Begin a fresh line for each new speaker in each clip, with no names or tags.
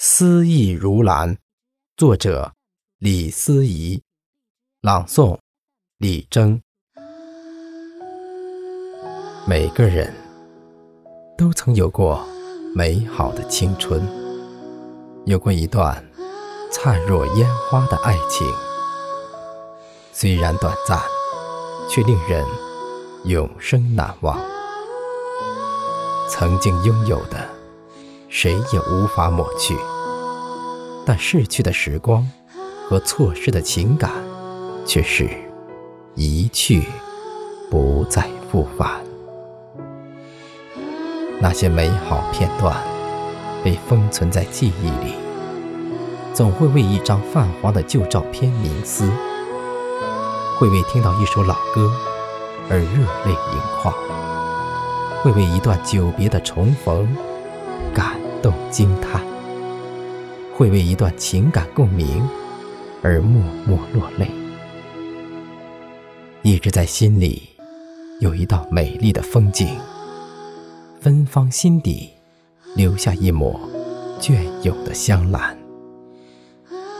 思意如兰，作者李思怡，朗诵李征。每个人都曾有过美好的青春，有过一段灿若烟花的爱情，虽然短暂，却令人永生难忘。曾经拥有的。谁也无法抹去，但逝去的时光和错失的情感，却是一去不再复返。那些美好片段被封存在记忆里，总会为一张泛黄的旧照片冥思，会为听到一首老歌而热泪盈眶，会为一段久别的重逢。感动惊叹，会为一段情感共鸣而默默落泪。一直在心里有一道美丽的风景，芬芳心底留下一抹隽永的香兰，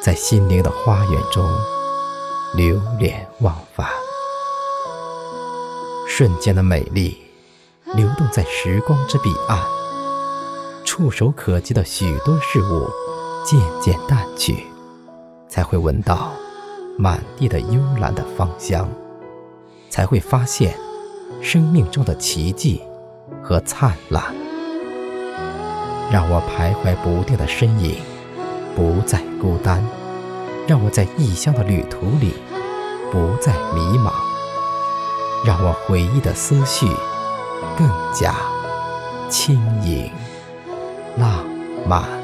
在心灵的花园中流连忘返。瞬间的美丽流动在时光之彼岸。触手可及的许多事物渐渐淡去，才会闻到满地的幽兰的芳香，才会发现生命中的奇迹和灿烂。让我徘徊不定的身影不再孤单，让我在异乡的旅途里不再迷茫，让我回忆的思绪更加轻盈。浪漫。